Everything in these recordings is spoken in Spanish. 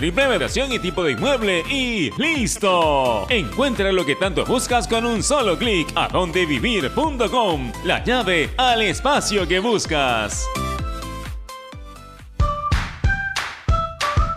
Triple versión y tipo de inmueble y ¡listo! Encuentra lo que tanto buscas con un solo clic a dondevivir.com, la llave al espacio que buscas.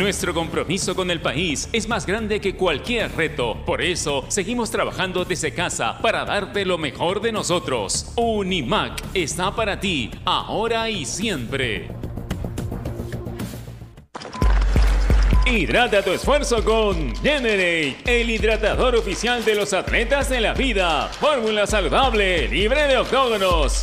Nuestro compromiso con el país es más grande que cualquier reto. Por eso, seguimos trabajando desde casa para darte lo mejor de nosotros. Unimac está para ti, ahora y siempre. Hidrata tu esfuerzo con Generate, el hidratador oficial de los atletas de la vida. Fórmula saludable, libre de octógonos.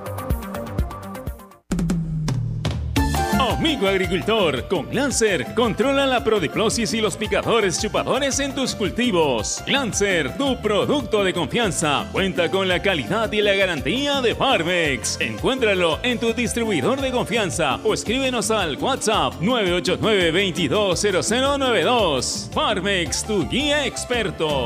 Amigo agricultor, con Lancer controla la prodiclosis y los picadores chupadores en tus cultivos. Lancer, tu producto de confianza, cuenta con la calidad y la garantía de Farmex. Encuéntralo en tu distribuidor de confianza o escríbenos al WhatsApp 989 220092. Farmex, tu guía experto.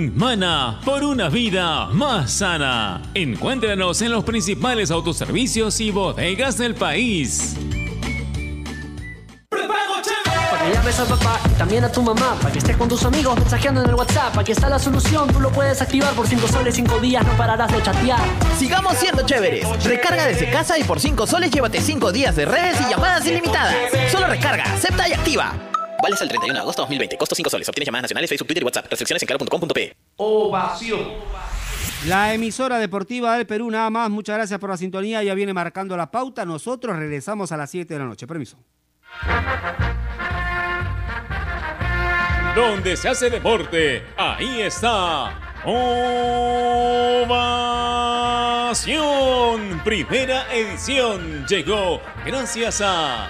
Mana por una vida más sana. Encuéntranos en los principales autoservicios y bodegas del país. Para que llames a papá y también a tu mamá, para que estés con tus amigos mensajeando en el WhatsApp, aquí está la solución, tú lo puedes activar por 5 soles 5 días, no pararás de chatear. Sigamos siendo chéveres. Recarga desde casa y por 5 soles llévate 5 días de redes y llamadas ilimitadas. Solo recarga, acepta y activa. Vales al 31 de agosto 2020. Costo 5 soles. Obtienes llamadas nacionales, Facebook, Twitter y WhatsApp. Restricciones en claro.com.pe. Ovación. La emisora deportiva del Perú, nada más. Muchas gracias por la sintonía. Ya viene marcando la pauta. Nosotros regresamos a las 7 de la noche. Permiso. Donde se hace deporte, ahí está. Ovación. Primera edición llegó gracias a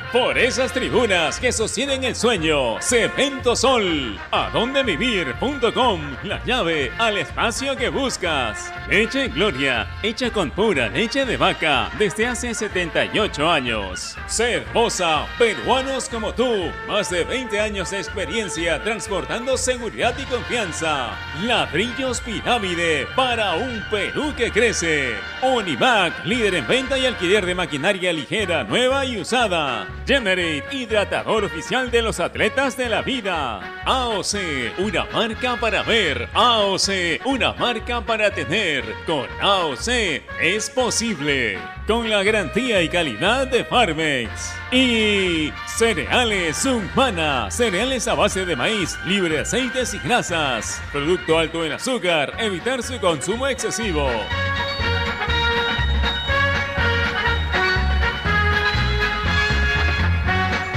Por esas tribunas que sostienen el sueño, Cemento Sol, adondevivir.com, la llave al espacio que buscas. Leche Gloria, hecha con pura leche de vaca desde hace 78 años. Cervosa, peruanos como tú, más de 20 años de experiencia transportando seguridad y confianza. Ladrillos Pirámide para un Perú que crece. Univac, líder en venta y alquiler de maquinaria ligera, nueva y usada. Generate, hidratador oficial de los atletas de la vida. AOC, una marca para ver. AOC, una marca para tener. Con AOC es posible. Con la garantía y calidad de Farmex. Y cereales Humana, cereales a base de maíz, libre de aceites y grasas. Producto alto en azúcar, evitar su consumo excesivo.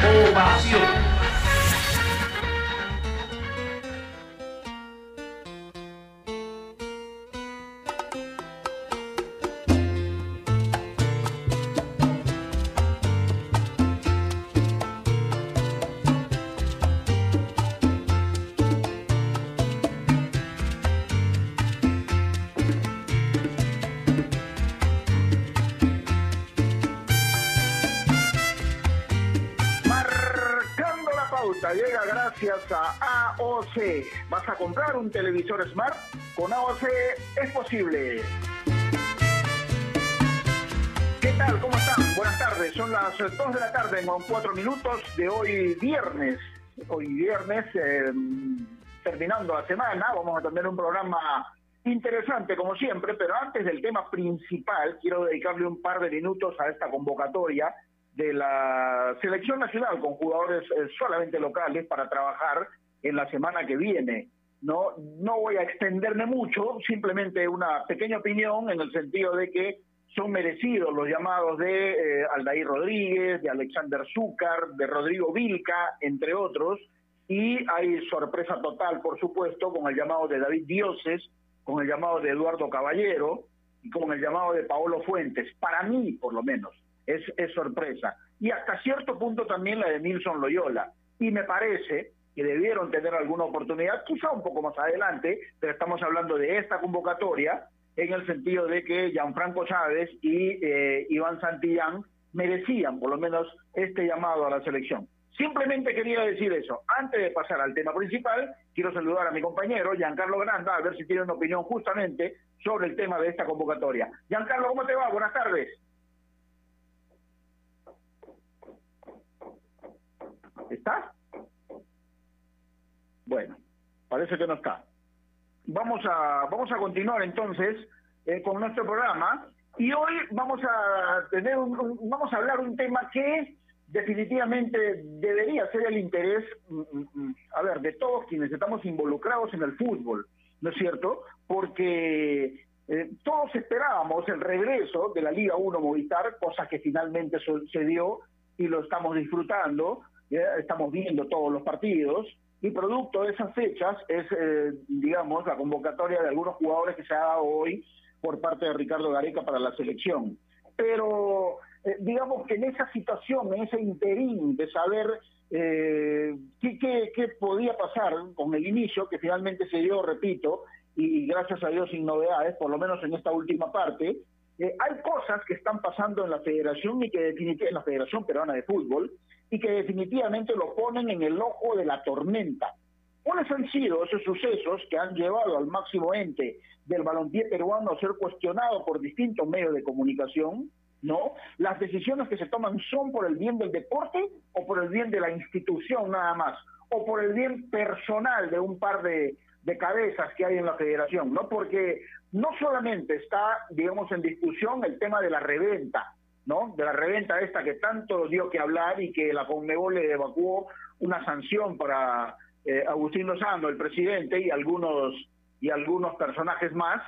Ovación. Marcando llega gracias a AOC. ¿Vas a comprar un televisor Smart? Con AOC es posible. ¿Qué tal? ¿Cómo están? Buenas tardes. Son las 2 de la tarde con 4 minutos de hoy viernes. Hoy viernes, eh, terminando la semana, vamos a tener un programa interesante como siempre, pero antes del tema principal, quiero dedicarle un par de minutos a esta convocatoria de la selección nacional con jugadores eh, solamente locales para trabajar en la semana que viene. No, no voy a extenderme mucho, simplemente una pequeña opinión en el sentido de que son merecidos los llamados de eh, Aldair Rodríguez, de Alexander Zúcar, de Rodrigo Vilca, entre otros, y hay sorpresa total, por supuesto, con el llamado de David Dioses, con el llamado de Eduardo Caballero y con el llamado de Paolo Fuentes, para mí por lo menos es, es sorpresa. Y hasta cierto punto también la de Nilson Loyola. Y me parece que debieron tener alguna oportunidad, quizá un poco más adelante, pero estamos hablando de esta convocatoria en el sentido de que Gianfranco Chávez y eh, Iván Santillán merecían por lo menos este llamado a la selección. Simplemente quería decir eso. Antes de pasar al tema principal, quiero saludar a mi compañero Giancarlo Granda, a ver si tiene una opinión justamente sobre el tema de esta convocatoria. Giancarlo, ¿cómo te va? Buenas tardes. ¿Está? Bueno, parece que no está. Vamos a, vamos a continuar entonces eh, con nuestro programa y hoy vamos a tener un, un- vamos a hablar un tema que definitivamente debería ser el interés, mm, mm, mm, a ver, de todos quienes estamos involucrados en el fútbol, ¿no es cierto? Porque eh, todos esperábamos el regreso de la Liga 1 Movistar, cosa que finalmente sucedió y lo estamos disfrutando, estamos viendo todos los partidos, y producto de esas fechas es, eh, digamos, la convocatoria de algunos jugadores que se ha dado hoy por parte de Ricardo Gareca para la selección. Pero eh, digamos que en esa situación, en ese interín de saber eh, qué, qué, qué podía pasar con el inicio, que finalmente se dio, repito, y gracias a Dios sin novedades, por lo menos en esta última parte, hay cosas que están pasando en la federación y que definitivamente en la Federación Peruana de Fútbol y que definitivamente lo ponen en el ojo de la tormenta. ¿Cuáles han sido esos sucesos que han llevado al máximo ente del balompié peruano a ser cuestionado por distintos medios de comunicación? ¿No? ¿Las decisiones que se toman son por el bien del deporte o por el bien de la institución nada más? ¿O por el bien personal de un par de, de cabezas que hay en la federación? ¿No? Porque no solamente está, digamos, en discusión el tema de la reventa, ¿no? De la reventa esta que tanto dio que hablar y que la Conmebol le evacuó una sanción para eh, Agustín Lozano, el presidente, y algunos, y algunos personajes más,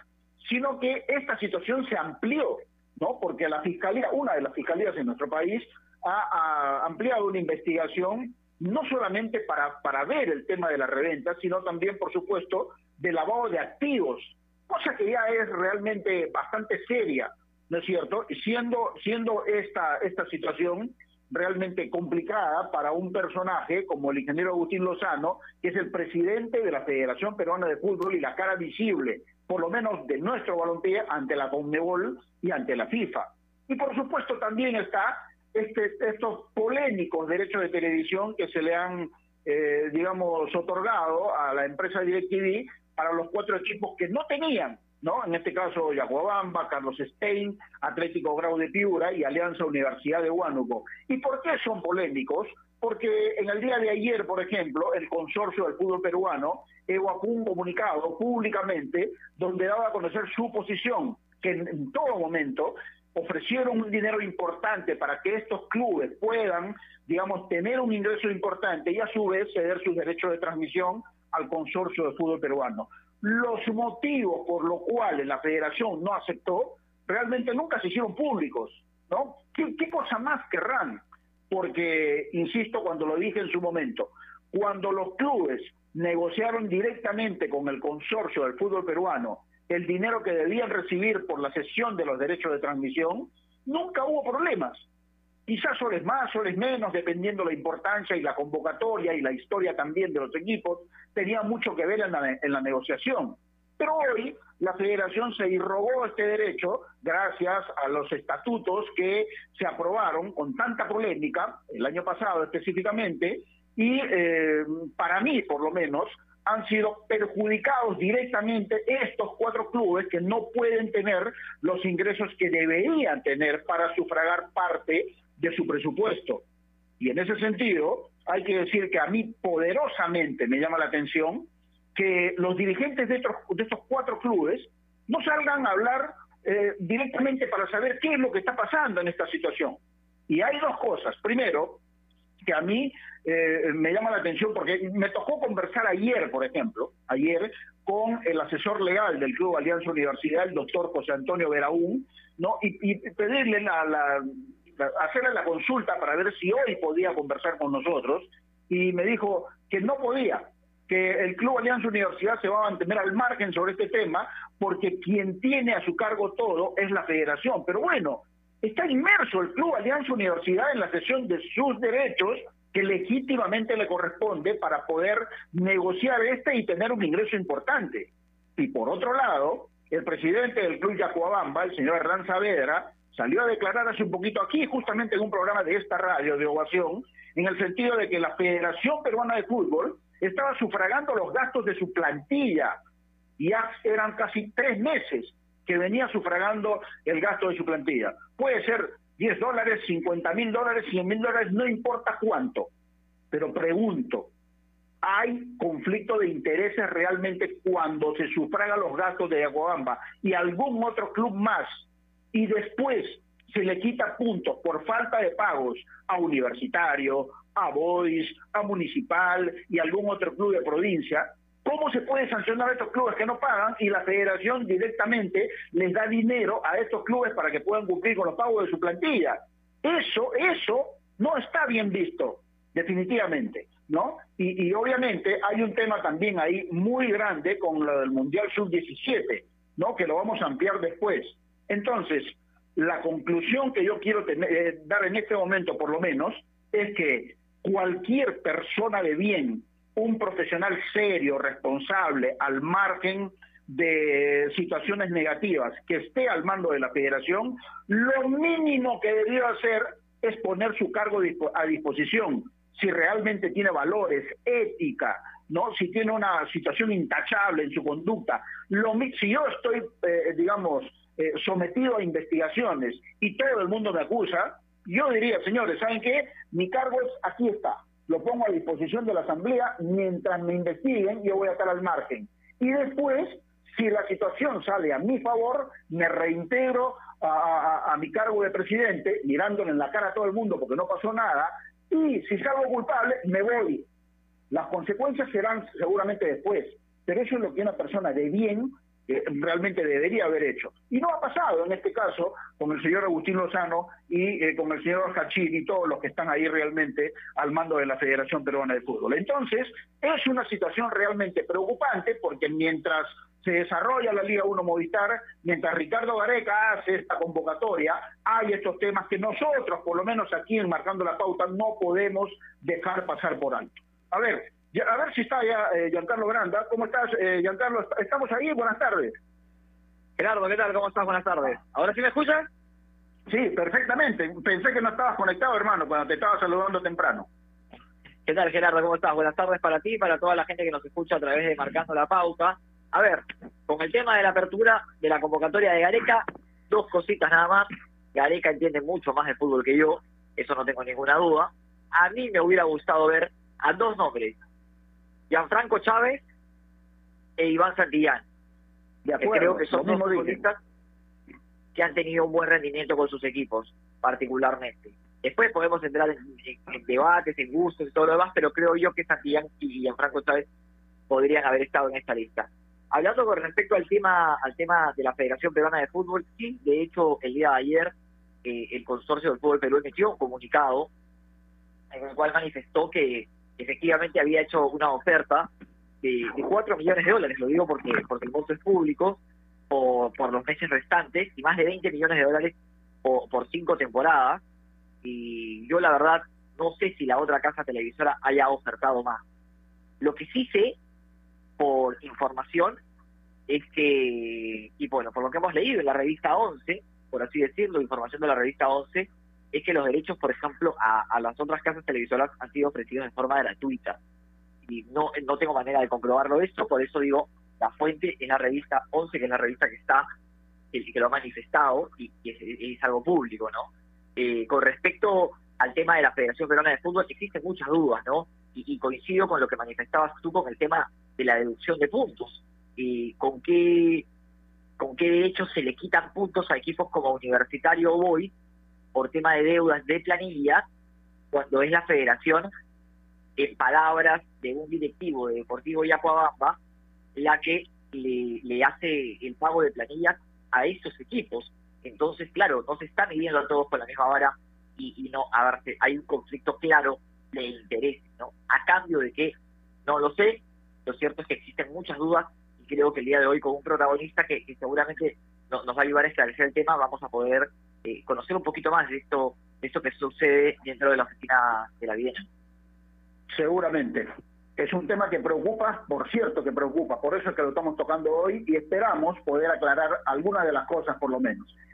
sino que esta situación se amplió, ¿no? Porque la fiscalía, una de las fiscalías en nuestro país, ha, ampliado una investigación no solamente para, para ver el tema de la reventa, sino también, por supuesto, de lavado de activos, cosa que ya es realmente bastante seria, ¿no es cierto? Siendo, siendo esta, esta situación realmente complicada para un personaje como el ingeniero Agustín Lozano, que es el presidente de la Federación Peruana de Fútbol y la cara visible, por lo menos de nuestro balompié, ante la Conmebol y ante la FIFA. Y por supuesto también está este, estos polémicos derechos de televisión que se le han, eh, digamos, otorgado a la empresa DirecTV para los cuatro equipos que no tenían ¿no? En este caso, Yaguabamba, Carlos Stein, Atlético Grau de Piura y Alianza Universidad de Huánuco. ¿Y por qué son polémicos? Porque en el día de ayer, por ejemplo, el consorcio del fútbol peruano evacuó un comunicado públicamente donde daba a conocer su posición, que en todo momento ofrecieron un dinero importante para que estos clubes puedan, digamos, tener un ingreso importante y a su vez ceder sus derechos de transmisión al consorcio de fútbol peruano. Los motivos por los cuales la federación no aceptó realmente nunca se hicieron públicos, ¿no? ¿Qué, qué cosa más querrán? Porque, insisto, cuando lo dije en su momento, cuando los clubes negociaron directamente con el consorcio del fútbol peruano el dinero que debían recibir por la cesión de los derechos de transmisión, nunca hubo problemas. Quizás soles más, soles menos, dependiendo la importancia y la convocatoria y la historia también de los equipos, tenía mucho que ver en la, negociación. Pero hoy la federación se irrogó este derecho gracias a los estatutos que se aprobaron con tanta polémica, el año pasado específicamente, y eh, para mí por lo menos han sido perjudicados directamente estos cuatro clubes que no pueden tener los ingresos que deberían tener para sufragar parte de su presupuesto. Y en ese sentido, hay que decir que a mí poderosamente me llama la atención que los dirigentes de estos, de estos cuatro clubes no salgan a hablar eh, directamente para saber qué es lo que está pasando en esta situación. Y hay dos cosas. Primero, que a mí eh, me llama la atención porque me tocó conversar ayer, por ejemplo, ayer con el asesor legal del Club Alianza Universidad, el doctor José Antonio Veraún, ¿no? y, pedirle la, hacerle la consulta para ver si hoy podía conversar con nosotros, y me dijo que no podía, que el Club Alianza Universidad se va a mantener al margen sobre este tema, porque quien tiene a su cargo todo es la federación. Pero bueno, está inmerso el Club Alianza Universidad en la sesión de sus derechos que legítimamente le corresponde para poder negociar este y tener un ingreso importante. Y por otro lado, el presidente del Club Yacuabamba, el señor Hernán Saavedra, salió a declarar hace un poquito aquí, justamente en un programa de esta radio de ovación, en el sentido de que la Federación Peruana de Fútbol estaba sufragando los gastos de su plantilla. Y ya eran casi tres meses que venía sufragando el gasto de su plantilla. Puede ser 10 dólares, 50 mil dólares, 100 mil dólares, no importa cuánto. Pero pregunto, ¿hay conflicto de intereses realmente cuando se sufragan los gastos de Aguabamba y algún otro club más y después se le quita puntos por falta de pagos a Universitario, a Boys, a Municipal y algún otro club de provincia? ¿Cómo se puede sancionar a estos clubes que no pagan y la federación directamente les da dinero a estos clubes para que puedan cumplir con los pagos de su plantilla? Eso, eso no está bien visto, definitivamente, ¿no? Y, obviamente hay un tema también ahí muy grande con lo del Mundial Sub-17, ¿no? Que lo vamos a ampliar después. Entonces, la conclusión que yo quiero eh, dar en este momento, por lo menos, es que cualquier persona de bien un profesional serio, responsable, al margen de situaciones negativas, que esté al mando de la federación, lo mínimo que debió hacer es poner su cargo a disposición, si realmente tiene valores, ética, no, si tiene una situación intachable en su conducta. Lo, si yo estoy, eh, digamos, eh, sometido a investigaciones y todo el mundo me acusa, yo diría, señores, ¿saben qué? Mi cargo es aquí está lo pongo a disposición de la Asamblea mientras me investiguen, yo voy a estar al margen. Y después, si la situación sale a mi favor, me reintegro a, mi cargo de presidente, mirándole en la cara a todo el mundo porque no pasó nada, y si salgo culpable, me voy. Las consecuencias serán seguramente después, pero eso es lo que una persona de bien realmente debería haber hecho. Y no ha pasado en este caso con el señor Agustín Lozano y eh, con el señor Hachir y todos los que están ahí realmente al mando de la Federación Peruana de Fútbol. Entonces, es una situación realmente preocupante porque mientras se desarrolla la Liga 1 Movistar, mientras Ricardo Gareca hace esta convocatoria, hay estos temas que nosotros, por lo menos aquí en Marcando la Pauta, no podemos dejar pasar por alto. A ver, a ver si está ya eh, Giancarlo Granda. ¿Cómo estás, eh, Giancarlo? ¿Estamos ahí? Buenas tardes. Gerardo, ¿qué tal? ¿Cómo estás? Buenas tardes. ¿Ahora sí me escuchas? Sí, perfectamente. Pensé que no estabas conectado, hermano, cuando te estaba saludando temprano. ¿Qué tal, Gerardo? ¿Cómo estás? Buenas tardes para ti y para toda la gente que nos escucha a través de Marcando la Pauta. A ver, con el tema de la apertura de la convocatoria de Gareca, dos cositas nada más. Gareca entiende mucho más de fútbol que yo, eso no tengo ninguna duda. A mí me hubiera gustado ver a dos nombres, Gianfranco Chávez e Iván Santillán, De que acuerdo, creo que son dos futbolistas que han tenido un buen rendimiento con sus equipos, particularmente. Después podemos entrar en, en- en debates, en gustos y todo lo demás, pero creo yo que Santillán y Gianfranco Chávez podrían haber estado en esta lista. Hablando con respecto al tema al tema de la Federación Peruana de Fútbol, sí, de hecho, el día de ayer eh, el Consorcio del Fútbol Perú emitió un comunicado en el cual manifestó que efectivamente había hecho una oferta de, de 4 millones de dólares, lo digo porque, porque el monto es público, por, por los meses restantes, y más de 20 millones de dólares por, por cinco temporadas, y yo la verdad no sé si la otra casa televisora haya ofertado más. Lo que sí sé, por información, es que, y bueno, por lo que hemos leído en la revista 11, por así decirlo, información de la revista 11, es que los derechos, por ejemplo, a, las otras casas televisoras han sido ofrecidos de forma gratuita. Y no, no tengo manera de comprobarlo esto, por eso digo, la fuente es la revista 11, que es la revista que está, que, que lo ha manifestado y, es, algo público, ¿no? Eh, con respecto al tema de la Federación Peruana de Fútbol, existen muchas dudas, ¿no? Y, coincido con lo que manifestabas tú con el tema de la deducción de puntos. Y con qué con qué derecho se le quitan puntos a equipos como Universitario o Boy por tema de deudas de planilla, cuando es la federación, en palabras de un directivo de Deportivo Yacuabamba, la que le, hace el pago de planillas a esos equipos. Entonces, claro, no se está midiendo a todos con la misma vara y, y no, a hay un conflicto claro de intereses, ¿no? A cambio de que, no lo sé, lo cierto es que existen muchas dudas y creo que el día de hoy con un protagonista que, que seguramente no- nos va a ayudar a esclarecer el tema, vamos a poder eh, conocer un poquito más de esto, de esto que sucede dentro de la oficina de la Viena. Seguramente. Es un tema que preocupa, por cierto que preocupa, por eso es que lo estamos tocando hoy y esperamos poder aclarar algunas de las cosas por lo menos.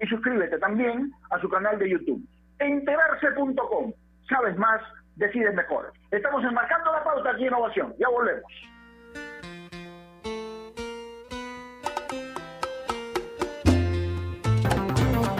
y suscríbete también a su canal de YouTube. Enterarse.com. Sabes más, decides mejor. Estamos enmarcando la pauta aquí en Innovación. Ya volvemos.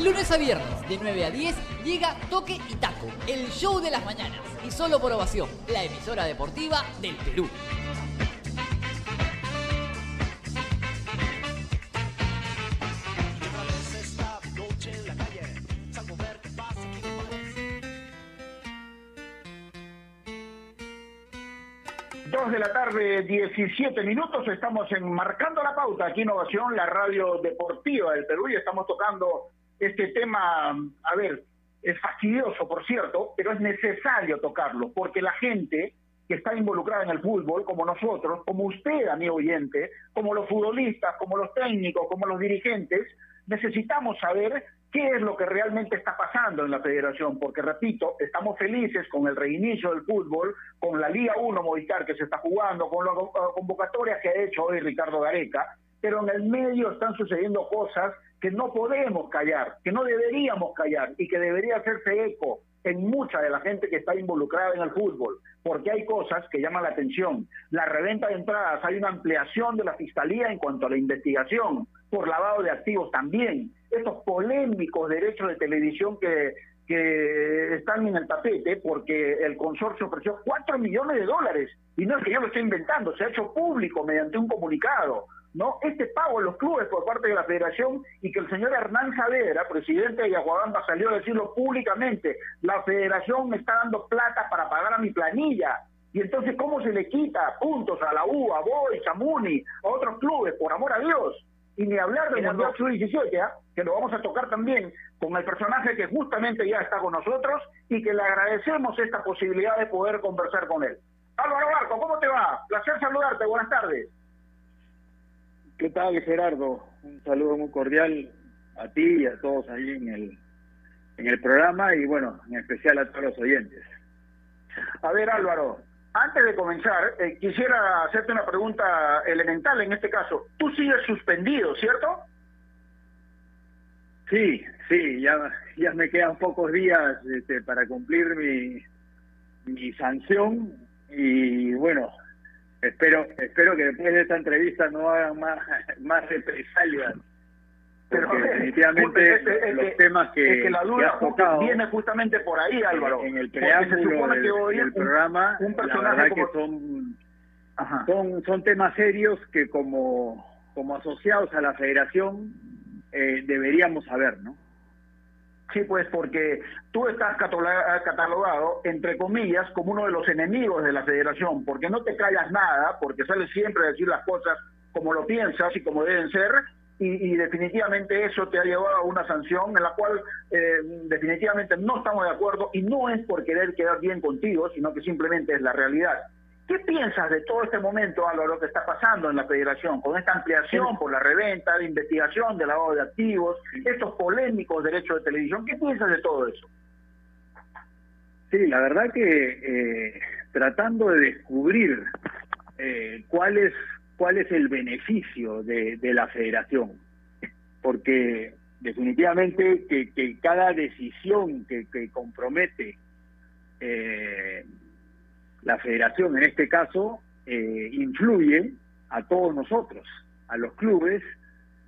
De lunes a viernes, de 9 a 10, llega Toque y Taco, el show de las mañanas. Y solo por ovación, la emisora deportiva del Perú. De la tarde, 17 minutos, estamos en Marcando la Pauta, aquí Innovación, la radio deportiva del Perú, y estamos tocando este tema, a ver, es fastidioso, por cierto, pero es necesario tocarlo, porque la gente que está involucrada en el fútbol, como nosotros, como usted, amigo oyente, como los futbolistas, como los técnicos, como los dirigentes, necesitamos saber qué es lo que realmente está pasando en la federación, porque repito, estamos felices con el reinicio del fútbol, con la Liga 1 Movistar que se está jugando, con las convocatorias que ha hecho hoy Ricardo Gareca, pero en el medio están sucediendo cosas que no podemos callar, que no deberíamos callar y que debería hacerse eco en mucha de la gente que está involucrada en el fútbol, porque hay cosas que llaman la atención. La reventa de entradas, hay una ampliación de la fiscalía en cuanto a la investigación por lavado de activos también. Estos polémicos derechos de televisión que, que están en el tapete porque el consorcio ofreció 4 millones de dólares y no es que yo lo esté inventando, se ha hecho público mediante un comunicado. ¿No? Este pago a los clubes por parte de la federación y que el señor Hernán Saavedra, presidente de Yaguabamba, salió a decirlo públicamente, la federación me está dando plata para pagar a mi planilla. Y entonces, ¿cómo se le quita puntos a la U, a Boy, a Muni, a otros clubes, por amor a Dios? Y ni hablar del Mundial Sub-17, ¿ah? que lo vamos a tocar también con el personaje que justamente ya está con nosotros y que le agradecemos esta posibilidad de poder conversar con él. Álvaro Barco, ¿cómo te va? Placer saludarte, buenas tardes. ¿Qué tal, Gerardo? Un saludo muy cordial a ti y a todos ahí en el, en el programa y, bueno, en especial a todos los oyentes. A ver, Álvaro, antes de comenzar, eh, quisiera hacerte una pregunta elemental en este caso. Tú sigues suspendido, ¿cierto? Sí, sí, ya, ya me quedan pocos días este, para cumplir mi, mi sanción y bueno, espero espero que después de esta entrevista no hagan más, más represalias. Pero definitivamente es que- es los que- temas que, que la que duda has tocado viene justamente por ahí, Álvaro. en el Porque preámbulo del, que hoy del programa, un la personaje verdad como- que son, son son temas serios que como como asociados a la Federación eh, deberíamos saber, ¿no? Sí, pues porque tú estás cataloga- catalogado, entre comillas, como uno de los enemigos de la federación, porque no te callas nada, porque sales siempre a decir las cosas como lo piensas y como deben ser, y, y definitivamente eso te ha llevado a una sanción en la cual eh, definitivamente no estamos de acuerdo y no es por querer quedar bien contigo, sino que simplemente es la realidad. ¿Qué piensas de todo este momento, Álvaro, que está pasando en la federación, con esta ampliación por la reventa, de investigación, de lavado de activos, estos polémicos derechos de televisión? ¿Qué piensas de todo eso? Sí, la verdad que eh, tratando de descubrir eh, cuál es cuál es el beneficio de, de la federación, porque definitivamente que, que cada decisión que, que compromete eh, la federación en este caso eh, influye a todos nosotros, a los clubes,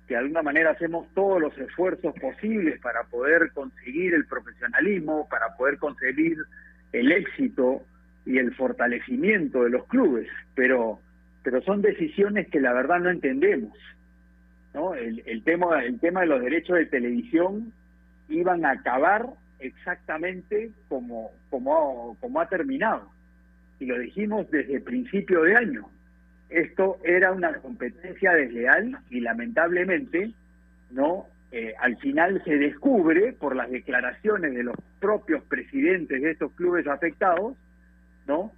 que de alguna manera hacemos todos los esfuerzos posibles para poder conseguir el profesionalismo, para poder conseguir el éxito y el fortalecimiento de los clubes, pero pero son decisiones que la verdad no entendemos. ¿no? El, el tema el tema de los derechos de televisión iban a acabar exactamente como ha terminado y lo dijimos desde principio de año. Esto era una competencia desleal y lamentablemente, no, Eh, al final se descubre por las declaraciones de los propios presidentes de estos clubes afectados, no,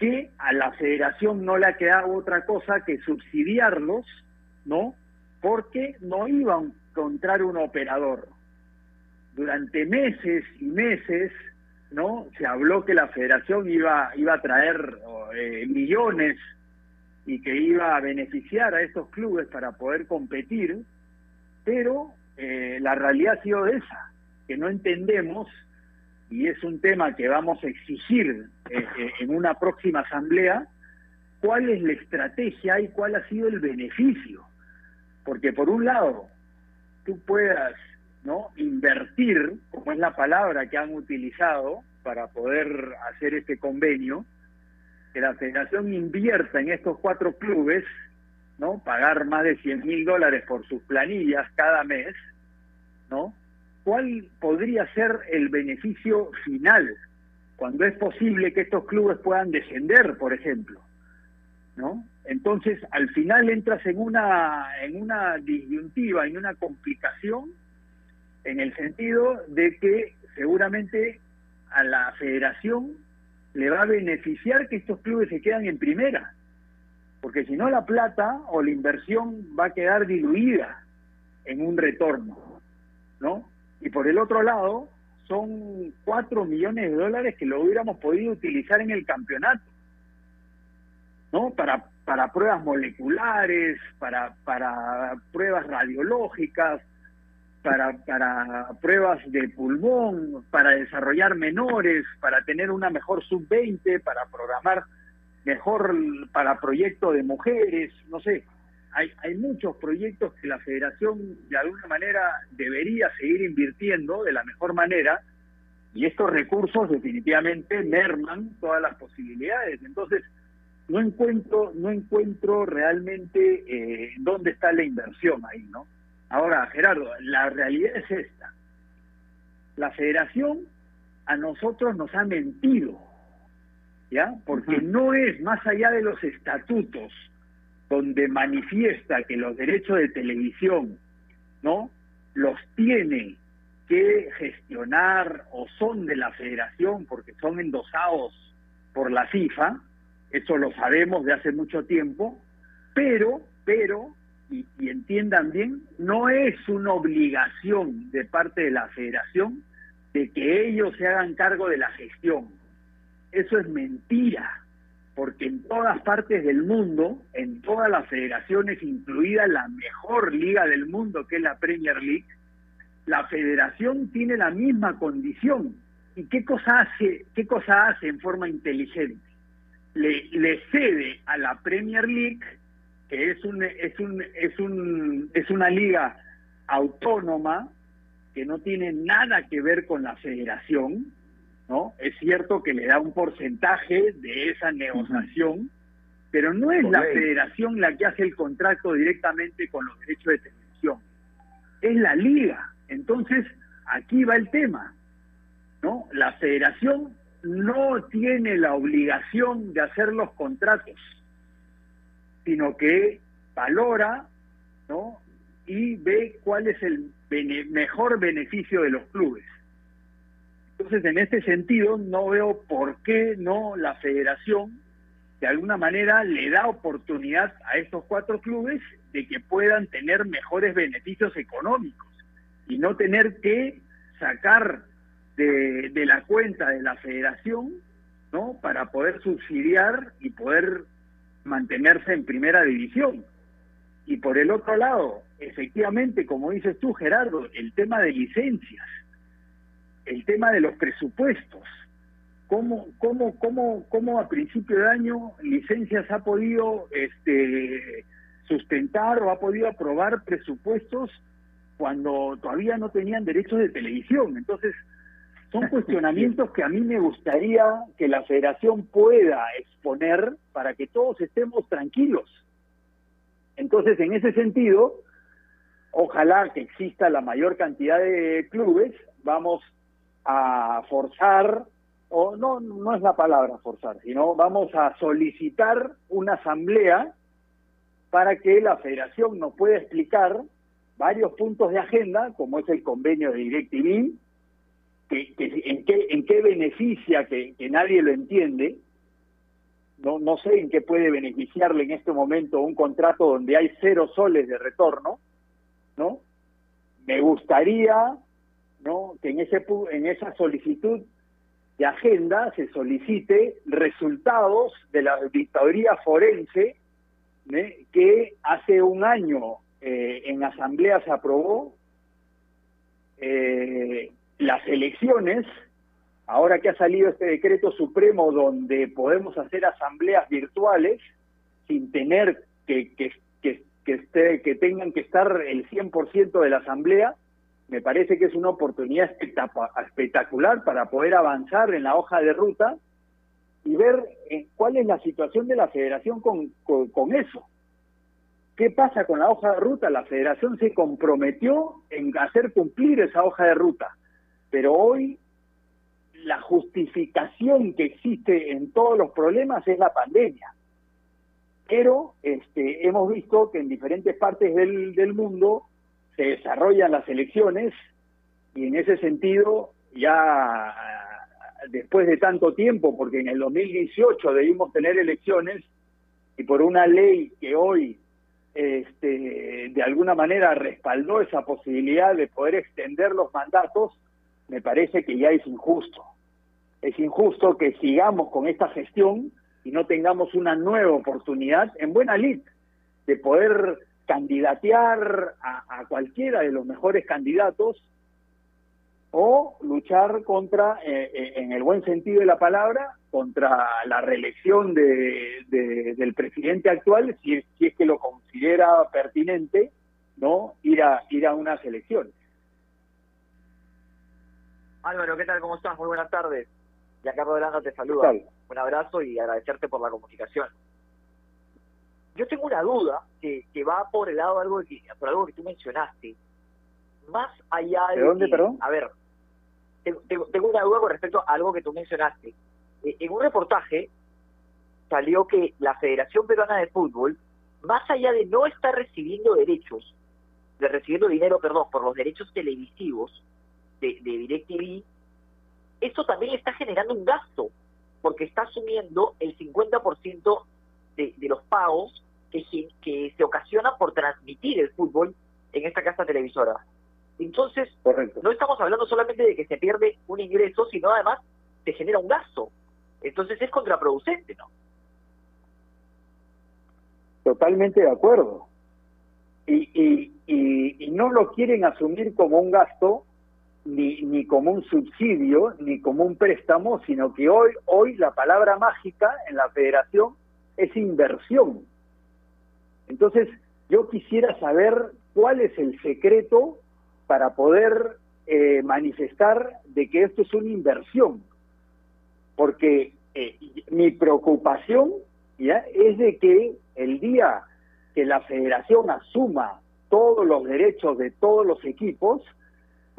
que a la Federación no le ha quedado otra cosa que subsidiarlos, no, porque no iban a encontrar un operador. Durante meses y meses no se habló que la federación iba iba a traer eh, millones y que iba a beneficiar a estos clubes para poder competir pero eh, la realidad ha sido esa que no entendemos y es un tema que vamos a exigir eh, en una próxima asamblea cuál es la estrategia y cuál ha sido el beneficio. Porque por un lado tú puedas no invertir como es la palabra que han utilizado para poder hacer este convenio que la federación invierta en estos cuatro clubes no pagar más de 100 mil dólares por sus planillas cada mes no cuál podría ser el beneficio final cuando es posible que estos clubes puedan descender por ejemplo ¿no? Entonces, al final entras en una en una disyuntiva, en una complicación en el sentido de que seguramente a la federación le va a beneficiar que estos clubes se quedan en primera, porque si no la plata o la inversión va a quedar diluida en un retorno, ¿no? Y por el otro lado, son cuatro millones de dólares que lo hubiéramos podido utilizar en el campeonato, ¿no? Para para pruebas moleculares, para, para pruebas radiológicas, para, para pruebas de pulmón, para desarrollar menores, para tener una mejor sub-20, para programar mejor para proyectos de mujeres, no sé. Hay, hay muchos proyectos que la federación de alguna manera debería seguir invirtiendo de la mejor manera y estos recursos definitivamente merman todas las posibilidades. Entonces, no encuentro, no encuentro realmente eh, dónde está la inversión ahí, ¿no? Ahora, Gerardo, la realidad es esta. La federación a nosotros nos ha mentido, ¿ya? Porque no es más allá de los estatutos donde manifiesta que los derechos de televisión, ¿no? Los tiene que gestionar o son de la federación porque son endosados por la FIFA, eso lo sabemos de hace mucho tiempo, pero, pero, y, y, entiendan bien, no es una obligación de parte de la federación de que ellos se hagan cargo de la gestión. Eso es mentira, porque en todas partes del mundo, en todas las federaciones, incluida la mejor liga del mundo que es la Premier League, la federación tiene la misma condición. ¿Y qué cosa hace, qué cosa hace en forma inteligente? Le, le cede a la Premier League, que es un, es un, es un, es una liga autónoma que no tiene nada que ver con la federación, ¿no? Es cierto que le da un porcentaje de esa negociación, pero no es la federación la que hace el contrato directamente con los derechos de televisión, es la liga. Entonces, aquí va el tema, ¿no? La federación no tiene la obligación de hacer los contratos, sino que valora, ¿no? Y ve cuál es el mejor beneficio de los clubes. Entonces, en este sentido, no veo por qué no la federación, de alguna manera, le da oportunidad a estos cuatro clubes de que puedan tener mejores beneficios económicos y no tener que sacar de, de la cuenta de la federación, ¿no? Para poder subsidiar y poder mantenerse en primera división. Y por el otro lado, efectivamente, como dices tú, Gerardo, el tema de licencias, el tema de los presupuestos. ¿Cómo, cómo, cómo, cómo a principio de año licencias ha podido este, sustentar o ha podido aprobar presupuestos cuando todavía no tenían derechos de televisión? Entonces, son cuestionamientos que a mí me gustaría que la federación pueda exponer para que todos estemos tranquilos. Entonces, en ese sentido, ojalá que exista la mayor cantidad de clubes, vamos a forzar, o no, no es la palabra forzar, sino vamos a solicitar una asamblea para que la federación nos pueda explicar varios puntos de agenda, como es el convenio de DirecTV, que, en, qué, en qué beneficia, que, nadie lo entiende, no, no sé en qué puede beneficiarle en este momento un contrato donde hay cero soles de retorno, ¿no? Me gustaría ¿no? que en, ese, en esa solicitud de agenda se solicite resultados de la auditoría forense ¿eh? que hace un año eh, en asamblea se aprobó eh, las elecciones, ahora que ha salido este decreto supremo donde podemos hacer asambleas virtuales sin tener que, que, tengan que estar el 100% de la asamblea, me parece que es una oportunidad espectacular para poder avanzar en la hoja de ruta y ver eh, cuál es la situación de la federación con, con, eso. ¿Qué pasa con la hoja de ruta? La federación se comprometió en hacer cumplir esa hoja de ruta, pero hoy la justificación que existe en todos los problemas es la pandemia. Pero este, hemos visto que en diferentes partes del, mundo se desarrollan las elecciones y en ese sentido ya después de tanto tiempo, porque en el 2018 debimos tener elecciones y por una ley que hoy este, de alguna manera respaldó esa posibilidad de poder extender los mandatos, me parece que ya es injusto. Es injusto que sigamos con esta gestión y no tengamos una nueva oportunidad en buena lid de poder candidatear a, cualquiera de los mejores candidatos o luchar contra, eh, eh, en el buen sentido de la palabra, contra la reelección de, de- del presidente actual, si, si es que lo considera pertinente, no ir a ir a unas elecciones. Álvaro, ¿qué tal? ¿Cómo estás? Muy buenas tardes. Giancarlo Delanda te saluda. Un abrazo y agradecerte por la comunicación. Yo tengo una duda que, que va por el lado de algo que, por algo que tú mencionaste. Más allá de... ¿De dónde, que- perdón? A ver, tengo, tengo- tengo una duda con respecto a algo que tú mencionaste. Eh, En un reportaje salió que la Federación Peruana de Fútbol, más allá de no estar recibiendo derechos, de recibiendo dinero, perdón, por los derechos televisivos de, de DirecTV, esto también está generando un gasto, porque está asumiendo el 50% de, de los pagos que, se- que se ocasionan por transmitir el fútbol en esta casa televisora. Entonces, no estamos hablando solamente de que se pierde un ingreso, sino además se genera un gasto. Entonces es contraproducente, ¿no? Totalmente de acuerdo. Y, y, y, y no lo quieren asumir como un gasto, ni, ni como un subsidio, ni como un préstamo, sino que hoy, hoy la palabra mágica en la federación es inversión. Entonces, yo quisiera saber cuál es el secreto para poder eh, manifestar de que esto es una inversión. Porque eh, mi preocupación ¿ya? es de que el día que la federación asuma todos los derechos de todos los equipos,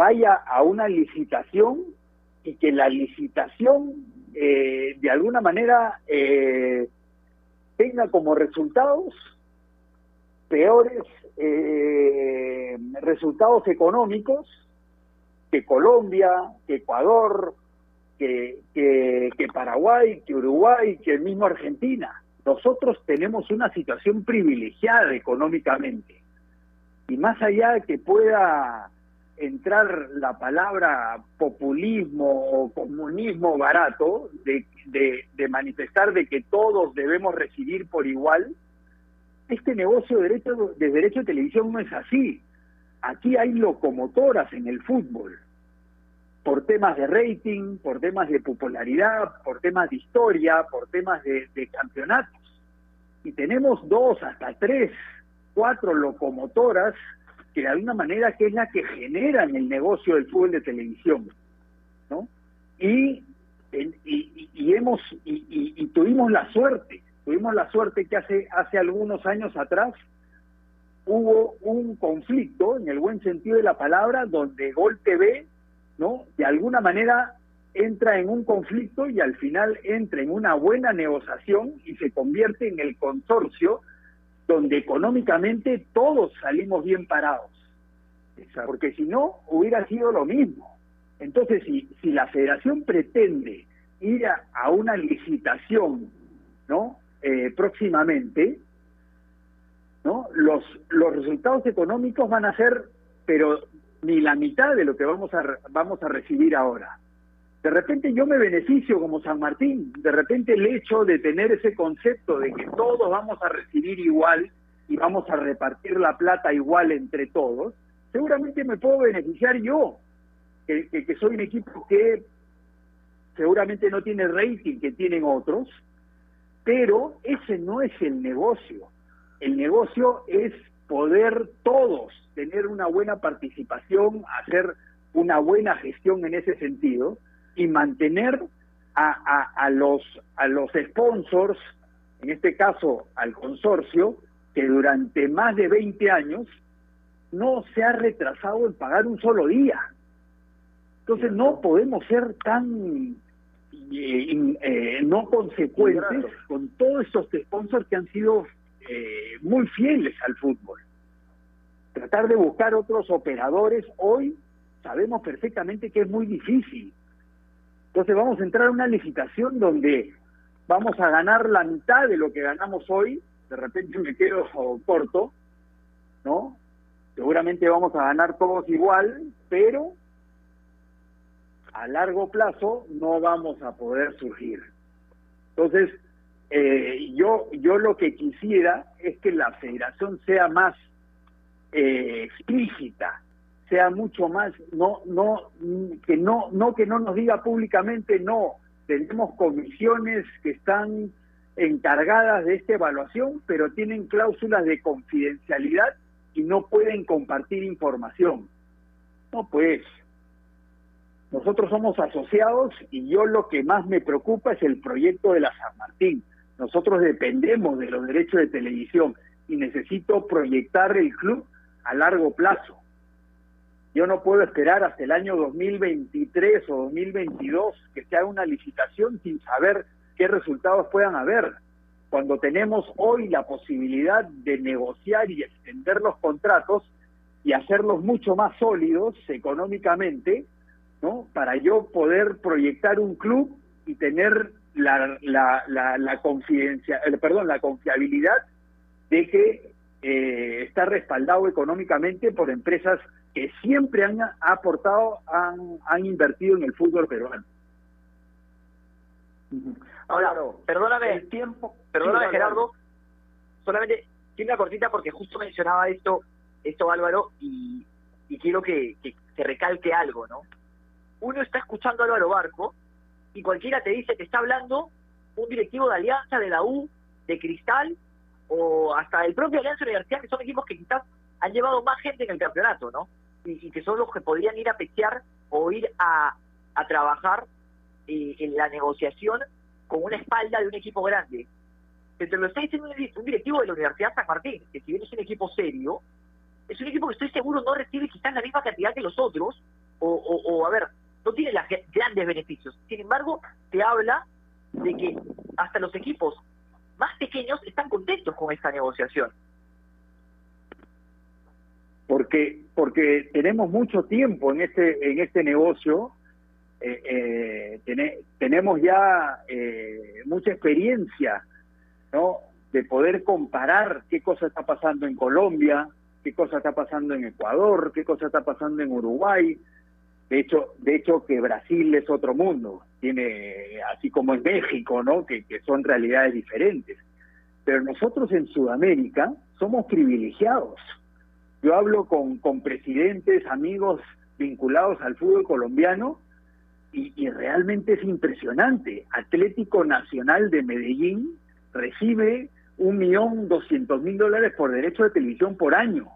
vaya a una licitación y que la licitación eh, de alguna manera eh, tenga como resultados peores eh, resultados económicos que Colombia, que Ecuador, que, que, que Paraguay, que Uruguay, que el mismo Argentina. Nosotros tenemos una situación privilegiada económicamente. Y más allá de que pueda entrar la palabra populismo o comunismo barato, de, de, manifestar de que todos debemos recibir por igual, este negocio de derecho, de derecho de televisión no es así. Aquí hay locomotoras en el fútbol, por temas de rating, por temas de popularidad, por temas de historia, por temas de campeonatos. Y tenemos dos, hasta tres, cuatro locomotoras que de alguna manera que es la que generan el negocio del fútbol de televisión, ¿no? Y, y, hemos y- y tuvimos la suerte, tuvimos la suerte que hace hace algunos años atrás hubo un conflicto en el buen sentido de la palabra donde Gol TV, ¿no? De alguna manera entra en un conflicto y al final entra en una buena negociación y se convierte en el consorcio donde económicamente todos salimos bien parados. Porque si no, hubiera sido lo mismo. Entonces, si, si la federación pretende ir a, a una licitación, ¿no? Eh, próximamente, ¿no? Los, los resultados económicos van a ser, pero ni la mitad de lo que vamos a, vamos a recibir ahora. De repente yo me beneficio como San Martín, de repente el hecho de tener ese concepto de que todos vamos a recibir igual y vamos a repartir la plata igual entre todos, seguramente me puedo beneficiar yo, que, que- soy un equipo que seguramente no tiene rating que tienen otros, pero ese no es el negocio. El negocio es poder todos tener una buena participación, hacer una buena gestión en ese sentido y mantener a, a- a los a los sponsors, en este caso al consorcio, que durante más de 20 años no se ha retrasado en pagar un solo día. Entonces no podemos ser tan eh, eh, no consecuentes con todos estos sponsors que han sido eh, muy fieles al fútbol. Tratar de buscar otros operadores hoy sabemos perfectamente que es muy difícil. Entonces vamos a entrar a una licitación donde vamos a ganar la mitad de lo que ganamos hoy, de repente me quedo corto, ¿no? Seguramente vamos a ganar todos igual, pero a largo plazo no vamos a poder surgir. Entonces, eh, yo, yo lo que quisiera es que la federación sea más eh, explícita, sea mucho más, no, no, que no, no que no nos diga públicamente no. Tenemos comisiones que están encargadas de esta evaluación, pero tienen cláusulas de confidencialidad y no pueden compartir información. No, pues, nosotros somos asociados y yo lo que más me preocupa es el proyecto de la San Martín. Nosotros dependemos de los derechos de televisión y necesito proyectar el club a largo plazo. Yo no puedo esperar hasta el año 2023 o 2022 que se haga una licitación sin saber qué resultados puedan haber. Cuando tenemos hoy la posibilidad de negociar y extender los contratos y hacerlos mucho más sólidos económicamente, ¿no? Para yo poder proyectar un club y tener la, la, la, la confidencia, eh, perdón, la confiabilidad de que eh, está respaldado económicamente por empresas que siempre han aportado, han, han invertido en el fútbol peruano. Ahora, perdóname, el tiempo, perdóname Sí, Gerardo, solamente tiene una cortita porque justo mencionaba esto, esto Álvaro, y, y quiero que, que se recalque algo, ¿no? Uno está escuchando a Álvaro Barco y cualquiera te dice que está hablando un directivo de Alianza, de la U, de Cristal, o hasta el propio Alianza Universidad, que son equipos que quizás han llevado más gente en el campeonato, ¿no? Y, que son los que podrían ir a pechear o ir a, a trabajar eh, en la negociación con una espalda de un equipo grande. Que te lo está diciendo un di- un directivo de la Universidad San Martín, que si bien es un equipo serio, es un equipo que estoy seguro no recibe quizás la misma cantidad que los otros, o, o, o, a ver, no tiene los grandes beneficios. Sin embargo, te habla de que hasta los equipos más pequeños están contentos con esta negociación. Porque porque tenemos mucho tiempo en este en este negocio eh, eh, tene- tenemos ya eh, mucha experiencia no de poder comparar qué cosa está pasando en Colombia qué cosa está pasando en Ecuador qué cosa está pasando en Uruguay. De hecho de hecho que Brasil es otro mundo tiene así como en México no que son realidades diferentes. Pero nosotros en Sudamérica somos privilegiados yo hablo con, con presidentes, amigos vinculados al fútbol colombiano y, y realmente es impresionante. Atlético Nacional de Medellín recibe un millón doscientos mil dólares por derecho de televisión por año.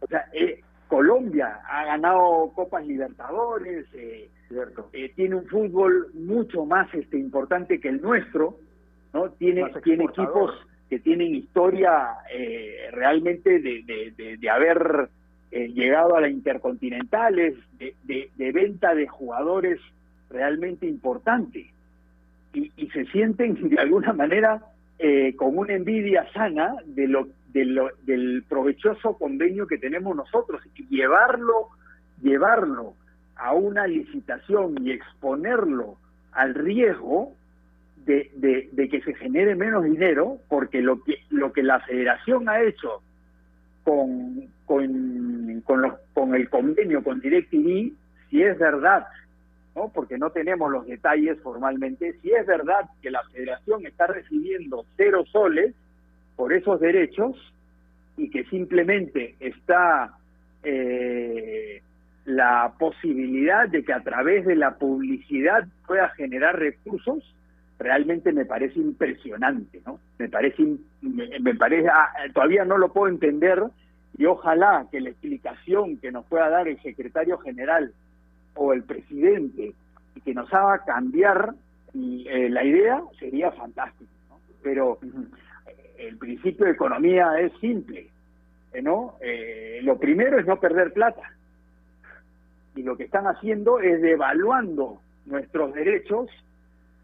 O sea, eh, Colombia ha ganado Copas Libertadores, eh, eh, tiene un fútbol mucho más este importante que el nuestro, ¿no? Tiene, tiene equipos que tienen historia eh, realmente de, de, haber eh, llegado a la Intercontinentales, de, de- de venta de jugadores realmente importante. Y, y se sienten de alguna manera eh, con una envidia sana de lo, de lo- del provechoso convenio que tenemos nosotros y llevarlo, llevarlo a una licitación y exponerlo al riesgo de, de, que se genere menos dinero, porque lo que, lo que la federación ha hecho con, con, con, los- con el convenio con DirecTV, si es verdad, ¿no? porque no tenemos los detalles formalmente, si es verdad que la federación está recibiendo cero soles por esos derechos y que simplemente está eh, la posibilidad de que a través de la publicidad pueda generar recursos, realmente me parece impresionante, ¿no? Me parece, me, me parece, ah, todavía no lo puedo entender y ojalá que la explicación que nos pueda dar el secretario general o el presidente y que nos haga cambiar y, eh, la idea sería fantástico, ¿no? Pero eh, el principio de economía es simple, eh, ¿no? Eh, lo primero es no perder plata y lo que están haciendo es devaluando nuestros derechos,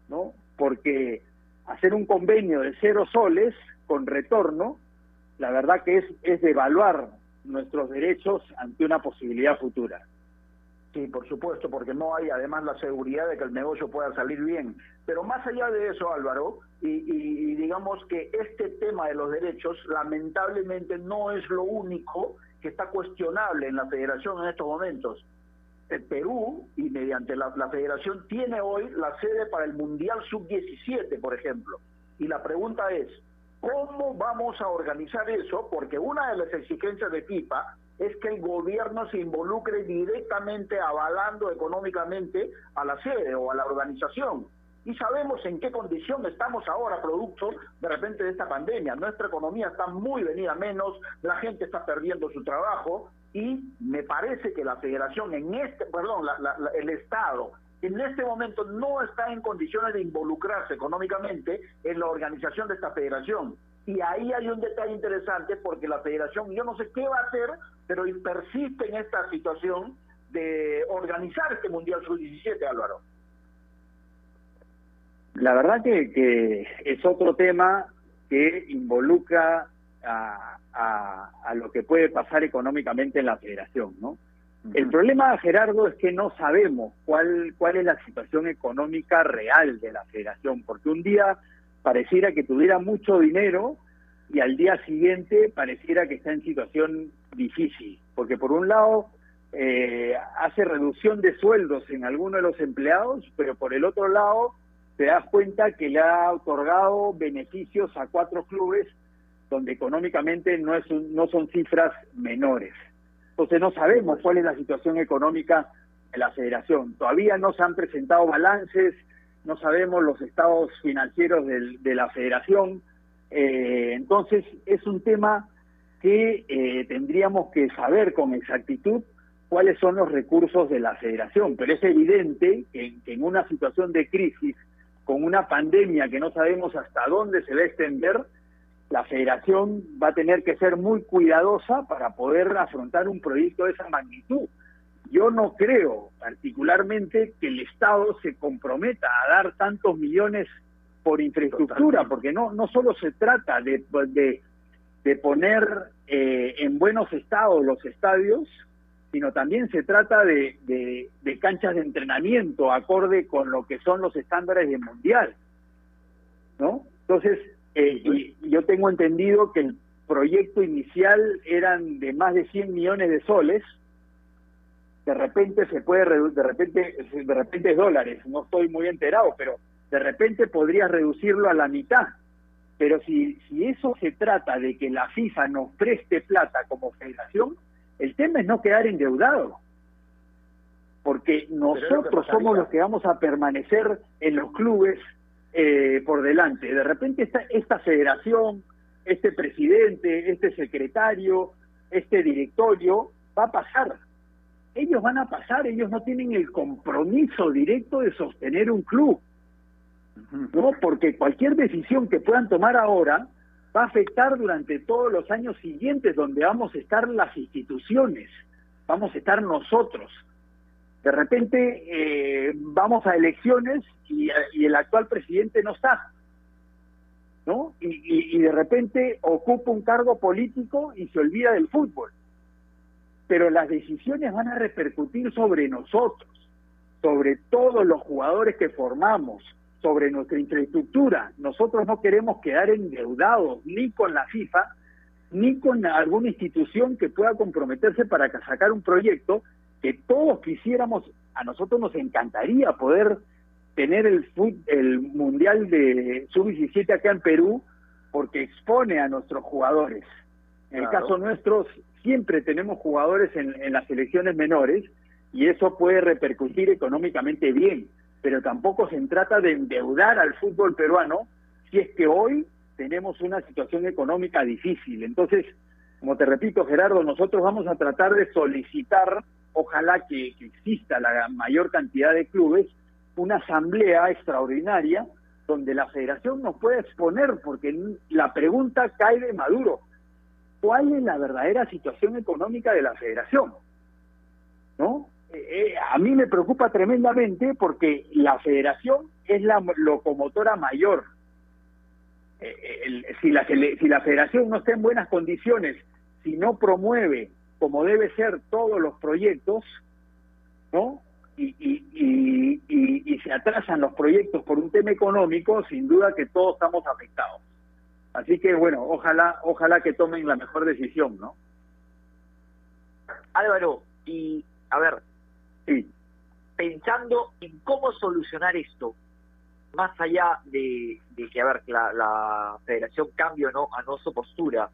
¿no? Porque hacer un convenio de cero soles con retorno, la verdad que es, es devaluar nuestros derechos ante una posibilidad futura. Sí, por supuesto, porque no hay además la seguridad de que el negocio pueda salir bien. Pero más allá de eso, Álvaro, y, y- y digamos que este tema de los derechos lamentablemente no es lo único que está cuestionable en la federación en estos momentos. El Perú y mediante la, la federación tiene hoy la sede para el Mundial Sub-17, por ejemplo. Y la pregunta es, ¿cómo vamos a organizar eso? Porque una de las exigencias de FIFA es que el gobierno se involucre directamente avalando económicamente a la sede o a la organización. Y sabemos en qué condición estamos ahora, producto de repente de esta pandemia. Nuestra economía está muy venida menos, la gente está perdiendo su trabajo y me parece que la federación en este, perdón, la- la- la- el Estado en este momento no está en condiciones de involucrarse económicamente en la organización de esta federación. Y ahí hay un detalle interesante porque la federación, yo no sé qué va a hacer, pero persiste en esta situación de organizar este Mundial Sub-17, Álvaro. La verdad que, que es otro tema que involucra a, a- a lo que puede pasar económicamente en la federación, ¿no? El problema, Gerardo, es que no sabemos cuál, cuál es la situación económica real de la federación, porque un día pareciera que tuviera mucho dinero y al día siguiente pareciera que está en situación difícil, porque por un lado eh, hace reducción de sueldos en algunos de los empleados, pero por el otro lado te das cuenta que le ha otorgado beneficios a cuatro clubes donde económicamente no, es un- no son cifras menores. Entonces no sabemos cuál es la situación económica de la federación. Todavía no se han presentado balances, no sabemos los estados financieros del- de la federación. Eh, entonces es un tema que eh, tendríamos que saber con exactitud cuáles son los recursos de la federación. Pero es evidente que, que en una situación de crisis, con una pandemia que no sabemos hasta dónde se va a extender, la federación va a tener que ser muy cuidadosa para poder afrontar un proyecto de esa magnitud. Yo no creo particularmente que el Estado se comprometa a dar tantos millones por infraestructura, porque no, no solo se trata de, de, de poner eh, en buenos estados los estadios, sino también se trata de, de, de canchas de entrenamiento acorde con lo que son los estándares del mundial. ¿no? Entonces, eh, y, yo tengo entendido que el proyecto inicial eran de más de 100 millones de soles, de repente se puede de repente de repente es dólares, no estoy muy enterado, pero de repente podrías reducirlo a la mitad. Pero si si eso se trata de que la FIFA nos preste plata como federación, el tema es no quedar endeudado. Porque lo nosotros somos los que vamos a permanecer en los clubes eh, por delante. De repente esta, esta federación, este presidente, este secretario, este directorio, va a pasar. Ellos van a pasar, ellos no tienen el compromiso directo de sostener un club. ¿no? Porque cualquier decisión que puedan tomar ahora va a afectar durante todos los años siguientes donde vamos a estar las instituciones, vamos a estar nosotros. De repente eh, vamos a elecciones y, el actual presidente no está, ¿no? Y, y- y de repente ocupa un cargo político y se olvida del fútbol. Pero las decisiones van a repercutir sobre nosotros, sobre todos los jugadores que formamos, sobre nuestra infraestructura. Nosotros no queremos quedar endeudados ni con la FIFA, ni con alguna institución que pueda comprometerse para ca- sacar un proyecto que todos quisiéramos, a nosotros nos encantaría poder tener el, fut- el Mundial de Sub-17 acá en Perú, porque expone a nuestros jugadores. En el caso nuestro, siempre tenemos jugadores en, en las selecciones menores y eso puede repercutir económicamente bien, pero tampoco se trata de endeudar al fútbol peruano si es que hoy tenemos una situación económica difícil. Entonces, como te repito, Gerardo, nosotros vamos a tratar de solicitar, ojalá que, exista la mayor cantidad de clubes, una asamblea extraordinaria donde la federación nos pueda exponer, porque la pregunta cae de Maduro. ¿Cuál es la verdadera situación económica de la federación? ¿No? Eh, eh, a mí me preocupa tremendamente porque la federación es la locomotora mayor. Eh, el- si, la, si la federación no está en buenas condiciones, si no promueve como debe ser todos los proyectos, ¿no? Y, y, y, y- se atrasan los proyectos por un tema económico, sin duda que todos estamos afectados. Así que bueno, ojalá, ojalá que tomen la mejor decisión, ¿no? Álvaro, y a ver, Sí. pensando en cómo solucionar esto, más allá de, de que, a ver, la, la federación cambie o no a no su postura,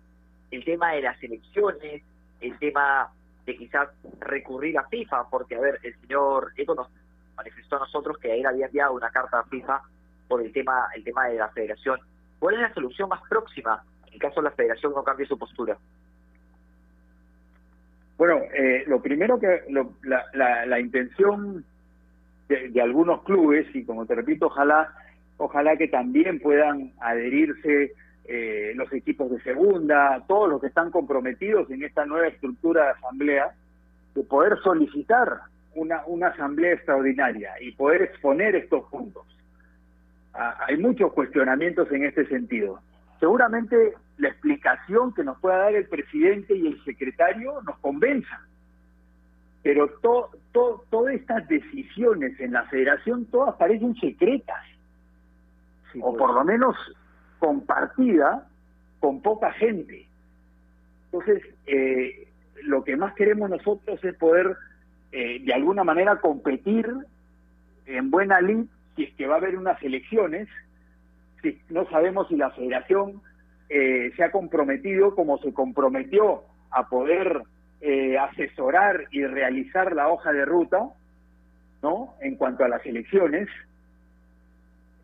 el tema de las elecciones, el tema de quizás recurrir a FIFA, porque, a ver, el señor Eco nos manifestó a nosotros que él había enviado una carta a FIFA por el tema, el tema de la federación. ¿Cuál es la solución más próxima en caso la federación no cambie su postura? Bueno, eh, lo primero que la, la, la, intención de, de, algunos clubes y como te repito, ojalá ojalá que también puedan adherirse eh, los equipos de segunda, todos los que están comprometidos en esta nueva estructura de asamblea, de poder solicitar una, una asamblea extraordinaria y poder exponer estos puntos. Ah, hay muchos cuestionamientos en este sentido. Seguramente la explicación que nos pueda dar el presidente y el secretario nos convenza, pero to, to, todas estas decisiones en la federación todas parecen secretas, sí, o por lo menos compartida con poca gente. Entonces, eh, lo que más queremos nosotros es poder, eh, de alguna manera, competir en buena lid si es que va a haber unas elecciones. Si no sabemos si la federación eh, se ha comprometido como se comprometió a poder eh, asesorar y realizar la hoja de ruta, ¿no? En cuanto a las elecciones.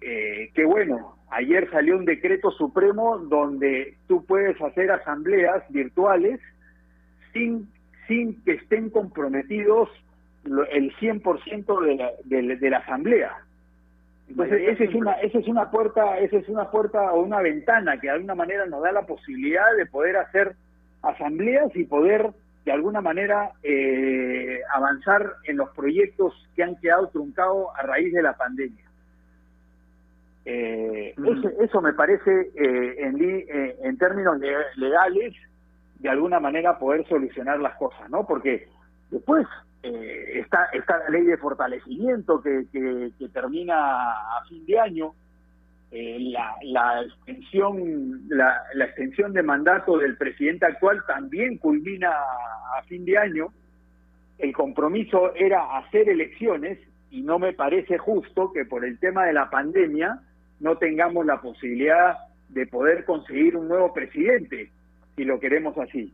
Eh, que bueno, ayer salió un decreto supremo donde tú puedes hacer asambleas virtuales sin, sin que estén comprometidos el 100% de la, de, de la asamblea. Entonces, esa es una esa es una puerta, esa es una puerta o una ventana que de alguna manera nos da la posibilidad de poder hacer asambleas y poder de alguna manera eh, avanzar en los proyectos que han quedado truncados a raíz de la pandemia. Eh, eso, me parece, eh, en, eh, en términos legales, de alguna manera poder solucionar las cosas, ¿no? Porque después eh, está, está la ley de fortalecimiento que, que, que termina a fin de año, la, la, extensión la, la, extensión de mandato del presidente actual también culmina a fin de año. El compromiso era hacer elecciones y no me parece justo que por el tema de la pandemia no tengamos la posibilidad de poder conseguir un nuevo presidente, si lo queremos así.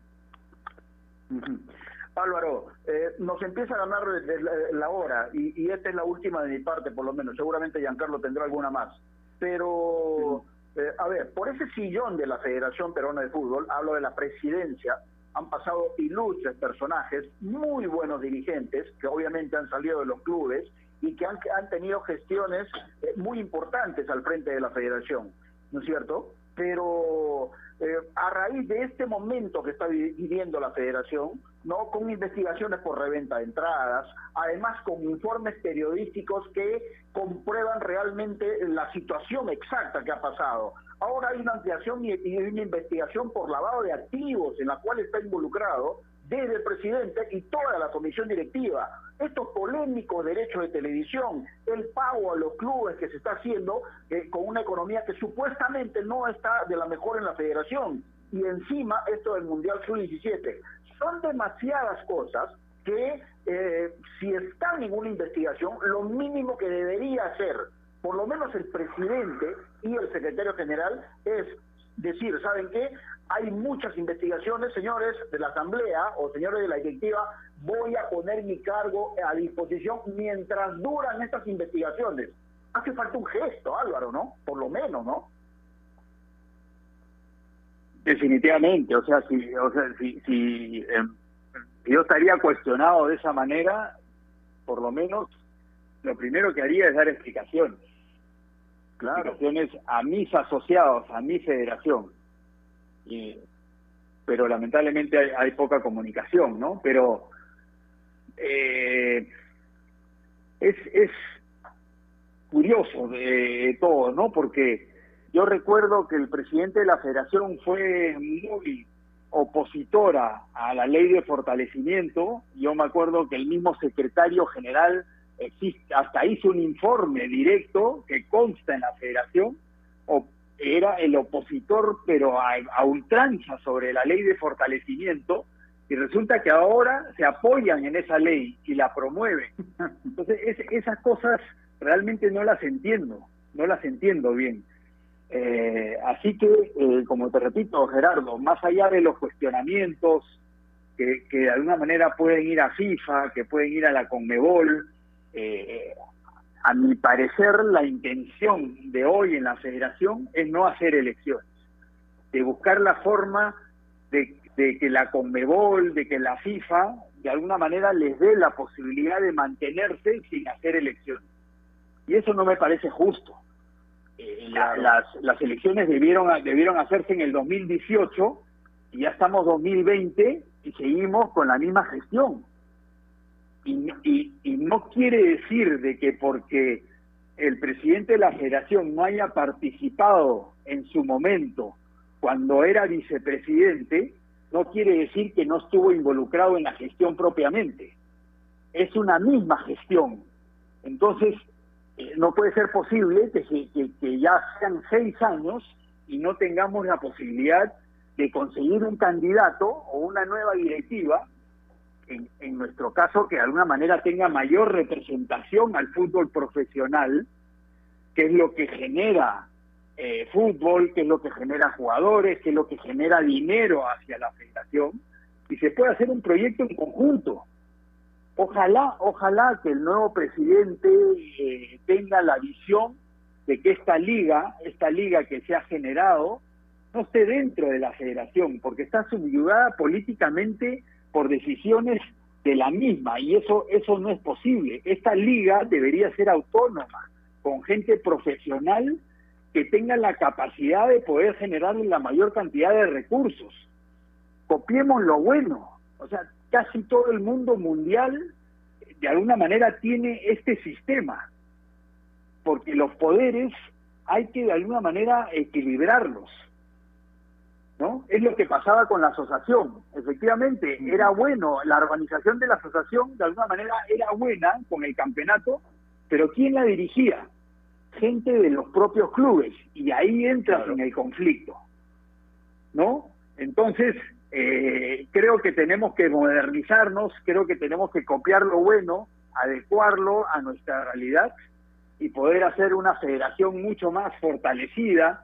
Álvaro, eh, nos empieza a ganar la hora y, y, esta es la última de mi parte, por lo menos. Seguramente Giancarlo tendrá alguna más. Pero, eh, a ver, por ese sillón de la Federación Peruana de Fútbol, hablo de la presidencia, han pasado ilustres personajes, muy buenos dirigentes, que obviamente han salido de los clubes y que han, han tenido gestiones eh, muy importantes al frente de la Federación, ¿no es cierto? Pero eh, a raíz de este momento que está viviendo la federación, no con investigaciones por reventa de entradas, además con informes periodísticos que comprueban realmente la situación exacta que ha pasado. Ahora hay una ampliación y, y una investigación por lavado de activos en la cual está involucrado desde el presidente y toda la comisión directiva. Estos polémicos derechos de televisión, el pago a los clubes que se está haciendo eh, con una economía que supuestamente no está de la mejor en la federación. Y encima esto del Mundial Sub-17. Son demasiadas cosas que eh, si están en una investigación, lo mínimo que debería hacer, por lo menos el presidente y el secretario general, es decir, ¿saben qué? Hay muchas investigaciones, señores de la Asamblea o señores de la directiva, voy a poner mi cargo a disposición mientras duran estas investigaciones. Hace falta un gesto, Álvaro, ¿no? Por lo menos, ¿no? Definitivamente, o sea, si, o sea, si, si eh, yo estaría cuestionado de esa manera, por lo menos lo primero que haría es dar explicaciones. Claro. Explicaciones a mis asociados, a mi federación. Y, pero lamentablemente hay, hay, poca comunicación, ¿no? Pero eh, es, es curioso de todo, ¿no? Porque yo recuerdo que el presidente de la federación fue muy opositora a la ley de fortalecimiento. Yo me acuerdo que el mismo secretario general hasta hizo un informe directo que consta en la federación, era el opositor, pero a ultranza sobre la ley de fortalecimiento, y resulta que ahora se apoyan en esa ley y la promueven. Entonces, esas cosas realmente no las entiendo, no las entiendo bien. Eh, así que, eh, como te repito, Gerardo, más allá de los cuestionamientos que, que, de alguna manera pueden ir a FIFA, que pueden ir a la Conmebol, eh, a mi parecer la intención de hoy en la federación es no hacer elecciones, de buscar la forma de, de que la Conmebol, de que la FIFA, de alguna manera les dé la posibilidad de mantenerse sin hacer elecciones. Y eso no me parece justo eh, las, las elecciones debieron, debieron hacerse en el 2018 y ya estamos 2020 y seguimos con la misma gestión. Y, y, y no quiere decir de que porque el presidente de la federación no haya participado en su momento cuando era vicepresidente, no quiere decir que no estuvo involucrado en la gestión propiamente. Es una misma gestión. Entonces, eh, no puede ser posible que, que, ya sean seis años y no tengamos la posibilidad de conseguir un candidato o una nueva directiva, en, en nuestro caso, que de alguna manera tenga mayor representación al fútbol profesional, que es lo que genera eh, fútbol, que es lo que genera jugadores, que es lo que genera dinero hacia la federación, y se puede hacer un proyecto en conjunto Ojalá, ojalá que el nuevo presidente eh, tenga la visión de que esta liga, esta liga que se ha generado, no esté dentro de la federación, porque está subyugada políticamente por decisiones de la misma, y eso, eso no es posible. Esta liga debería ser autónoma, con gente profesional que tenga la capacidad de poder generar la mayor cantidad de recursos. Copiemos lo bueno. O sea, casi todo el mundo mundial de alguna manera tiene este sistema, porque los poderes hay que de alguna manera equilibrarlos. ¿No? Es lo que pasaba con la asociación. Efectivamente, era bueno, la organización de la asociación de alguna manera era buena con el campeonato, pero ¿quién la dirigía? Gente de los propios clubes, y ahí entra en el conflicto. ¿No? Entonces, eh, creo que tenemos que modernizarnos, creo que tenemos que copiar lo bueno, adecuarlo a nuestra realidad y poder hacer una federación mucho más fortalecida,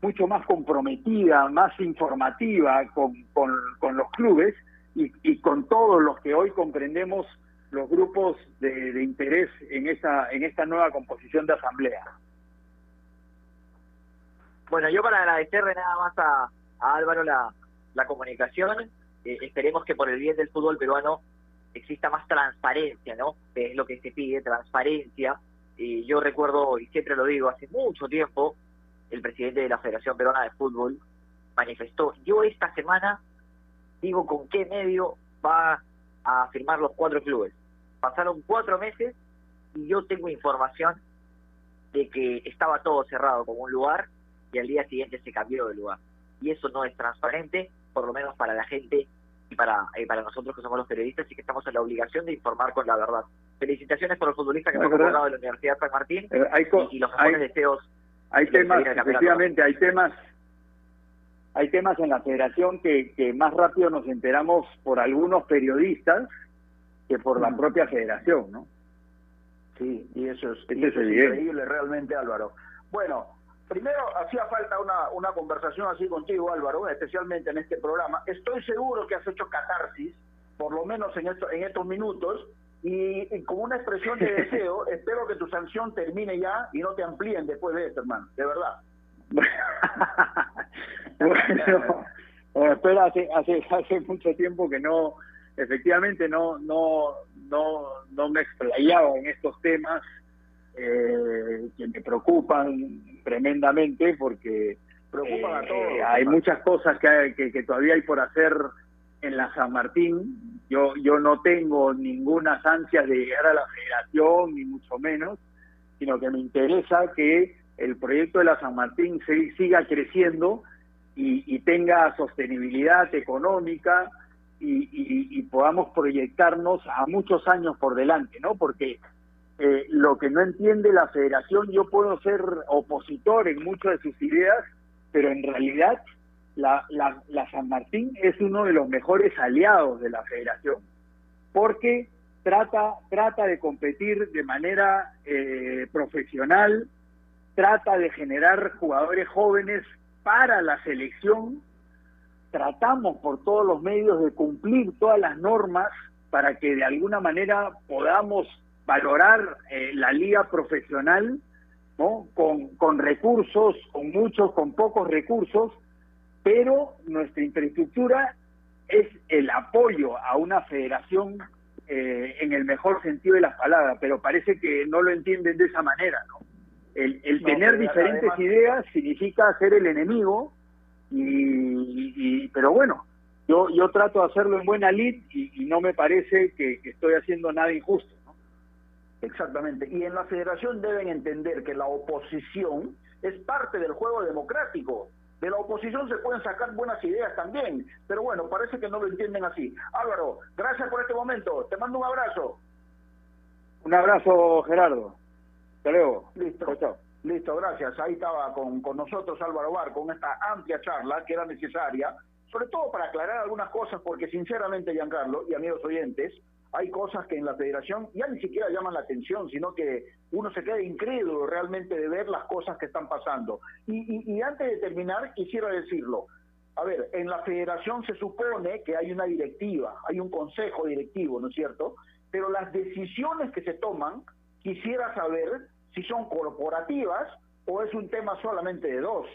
mucho más comprometida, más informativa con, con, los clubes y, y, con todos los que hoy comprendemos los grupos de, de, interés en esta, en esta nueva composición de asamblea. Bueno, yo para agradecerle nada más a, a Álvaro la, la comunicación. Eh, esperemos que por el bien del fútbol peruano exista más transparencia, ¿no? Es lo que se pide, transparencia. Y yo recuerdo, y siempre lo digo, hace mucho tiempo, el presidente de la Federación Peruana de Fútbol manifestó, yo esta semana digo con qué medio va a firmar los cuatro clubes. Pasaron cuatro meses y yo tengo información de que estaba todo cerrado como un lugar y al día siguiente se cambió de lugar. Y eso no es transparente por lo menos para la gente y para, eh, para nosotros que somos los periodistas y que estamos en la obligación de informar con la verdad. Felicitaciones por los futbolistas que han convocado de la Universidad San Martín hay y, los mejores deseos. Hay temas, efectivamente, hay temas hay temas en la federación que, que más rápido nos enteramos por algunos periodistas que por la propia federación, ¿no? Sí, y eso es, y eso es increíble realmente, Álvaro. Bueno, primero hacía falta una, una conversación así contigo, Álvaro, especialmente en este programa. Estoy seguro que has hecho catarsis, por lo menos en, esto, en estos minutos, y, como una expresión de deseo, espero que tu sanción termine ya y no te amplíen después de esto, hermano, de verdad. bueno, espera, hace, hace, hace mucho tiempo que no, efectivamente no, no, no, no me explayaba en estos temas eh, que me preocupan tremendamente porque eh, hay muchas cosas que, que, todavía hay por hacer en la San Martín. Yo, yo no tengo ninguna ansias de llegar a la federación, ni mucho menos, sino que me interesa que el proyecto de la San Martín se, siga creciendo y, y, tenga sostenibilidad económica y, podamos proyectarnos a muchos años por delante, ¿no? Porque eh, lo que no entiende la federación, yo puedo ser opositor en muchas de sus ideas, pero en realidad la San Martín es uno de los mejores aliados de la federación, porque trata, trata de competir de manera eh, profesional, trata de generar jugadores jóvenes para la selección, tratamos por todos los medios de cumplir todas las normas para que de alguna manera podamos valorar eh, la liga profesional ¿no? con, con recursos, con muchos, con pocos recursos, pero nuestra infraestructura es el apoyo a una federación eh, en el mejor sentido de las palabras, pero parece que no lo entienden de esa manera, ¿no? El, el No, tener diferentes además- ideas significa ser el enemigo, y, y- pero bueno, yo yo trato de hacerlo en buena lid y, y no me parece que, que estoy haciendo nada injusto. Exactamente. Y en la federación deben entender que la oposición es parte del juego democrático. De la oposición se pueden sacar buenas ideas también. Pero bueno, parece que no lo entienden así. Álvaro, gracias por este momento. Te mando un abrazo. Un abrazo, Gerardo. Hasta luego. Listo. Chao, chao. Listo, gracias. Ahí estaba con, con nosotros Álvaro Bar con esta amplia charla que era necesaria, sobre todo para aclarar algunas cosas, porque sinceramente, Giancarlo y amigos oyentes, hay cosas que en la federación ya ni siquiera llaman la atención, sino que uno se queda incrédulo realmente de ver las cosas que están pasando. Y, y- y antes de terminar, quisiera decirlo. A ver, en la federación se supone que hay una directiva, hay un consejo directivo, ¿no es cierto? Pero las decisiones que se toman, quisiera saber si son corporativas o es un tema solamente de dos,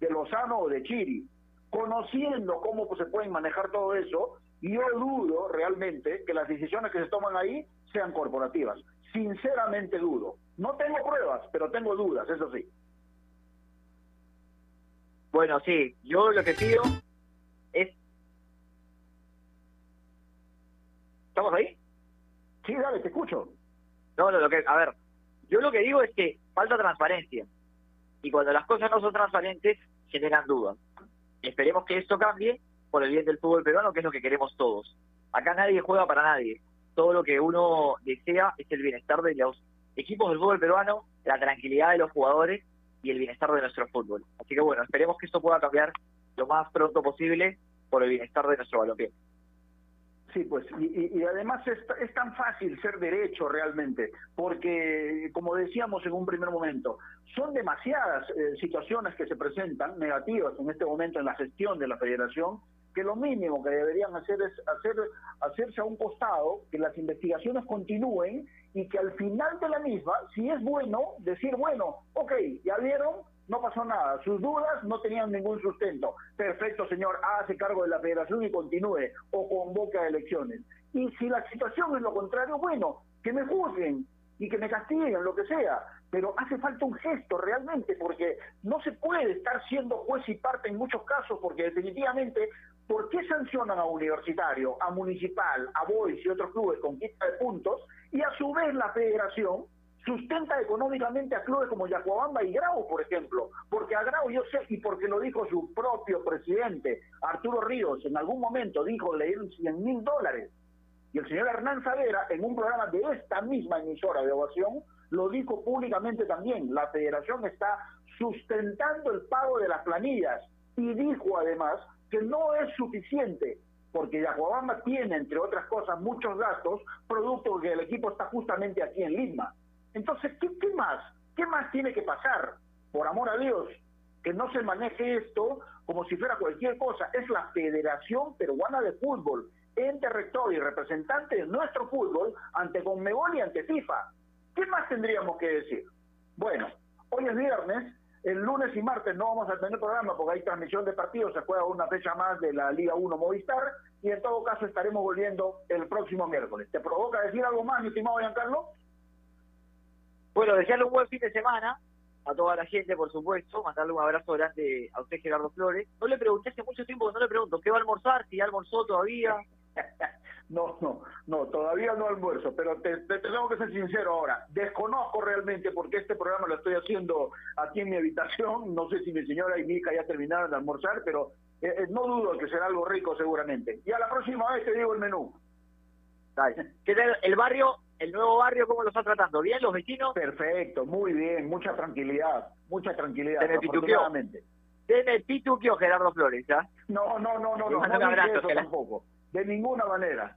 de Lozano o de Chiri. Conociendo cómo se pueden manejar todo eso, yo dudo realmente que las decisiones que se toman ahí sean corporativas. Sinceramente dudo. No tengo pruebas, pero tengo dudas, eso sí. Bueno, sí, yo lo que pido es... ¿Estamos ahí? Sí, dale, te escucho. No, no, lo que, a ver, yo lo que digo es que falta transparencia. Y cuando las cosas no son transparentes, generan dudas. Esperemos que esto cambie por el bien del fútbol peruano, que es lo que queremos todos. Acá nadie juega para nadie. Todo lo que uno desea es el bienestar de los equipos del fútbol peruano, la tranquilidad de los jugadores y el bienestar de nuestro fútbol. Así que bueno, esperemos que esto pueda cambiar lo más pronto posible por el bienestar de nuestro balompié. Sí, pues, y, y- además es, es tan fácil ser derecho realmente, porque, como decíamos en un primer momento, son demasiadas eh, situaciones que se presentan negativas en este momento en la gestión de la federación, que lo mínimo que deberían hacer es hacer, hacerse a un costado, que las investigaciones continúen y que al final de la misma, si es bueno, decir, bueno, ok, ya vieron, no pasó nada, sus dudas no tenían ningún sustento. Perfecto, señor, hágase cargo de la federación y continúe o convoque elecciones. Y si la situación es lo contrario, bueno, que me juzguen y que me castiguen, lo que sea. Pero hace falta un gesto realmente, porque no se puede estar siendo juez y parte en muchos casos, porque definitivamente, ¿por qué sancionan a Universitario, a Municipal, a Boys y otros clubes con quita de puntos? Y a su vez la federación sustenta económicamente a clubes como Yacuabamba y Grau, por ejemplo, porque a Grau yo sé, y porque lo dijo su propio presidente, Arturo Ríos, en algún momento dijo le dieron 100 mil dólares, y el señor Hernán Savera, en un programa de esta misma emisora de ovación, lo dijo públicamente también, la federación está sustentando el pago de las planillas, y dijo además que no es suficiente, porque Yacuabamba tiene, entre otras cosas, muchos gastos, producto que el equipo está justamente aquí en Lima. Entonces, ¿qué, más? ¿Qué más tiene que pasar? Por amor a Dios, que no se maneje esto como si fuera cualquier cosa. Es la Federación Peruana de Fútbol, ente rector y representante de nuestro fútbol ante Conmebol y ante FIFA. ¿Qué más tendríamos que decir? Bueno, hoy es viernes, el lunes y martes no vamos a tener programa porque hay transmisión de partidos, se juega una fecha más de la Liga 1 Movistar y en todo caso estaremos volviendo el próximo miércoles. ¿Te provoca decir algo más, mi estimado Giancarlo? Bueno, desearle un buen fin de semana a toda la gente, por supuesto. Mandarle un abrazo grande a usted, Gerardo Flores. No le pregunté hace mucho tiempo que no le pregunto qué va a almorzar, si ya almorzó todavía. No, no, no, todavía no almuerzo, pero te, te- tengo que ser sincero ahora. Desconozco realmente porque este programa lo estoy haciendo aquí en mi habitación. No sé si mi señora y mi hija ya terminaron de almorzar, pero eh, eh, no dudo que será algo rico seguramente. Y a la próxima vez te digo el menú. Dale. ¿Qué tal el barrio, el nuevo barrio, cómo lo está tratando? ¿Bien los vecinos? Perfecto, muy bien, mucha tranquilidad, mucha tranquilidad, Se me pituqueó. Deme Pituqui o Gerardo Flores, ¿ya? No, no, no, no, no, no un abrazo, eso la- tampoco. De ninguna manera.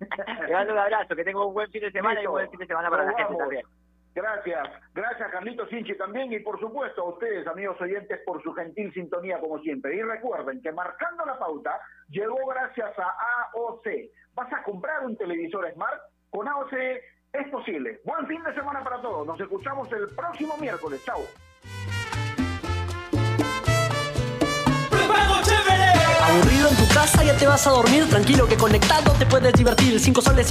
Le mando un abrazo, que tenga un buen fin de semana y un buen fin de semana para la Nos gente vamos. también. Gracias, gracias Carlitos Sinchi también y por supuesto a ustedes, amigos oyentes, por su gentil sintonía como siempre. Y recuerden que marcando la pauta llegó gracias a AOC. ¿Vas a comprar un televisor Smart? Con AOC es posible. Buen fin de semana para todos. Nos escuchamos el próximo miércoles. Chao. Aburrido en tu casa, ya te vas a dormir. Tranquilo que conectado te puedes divertir. Cinco soles.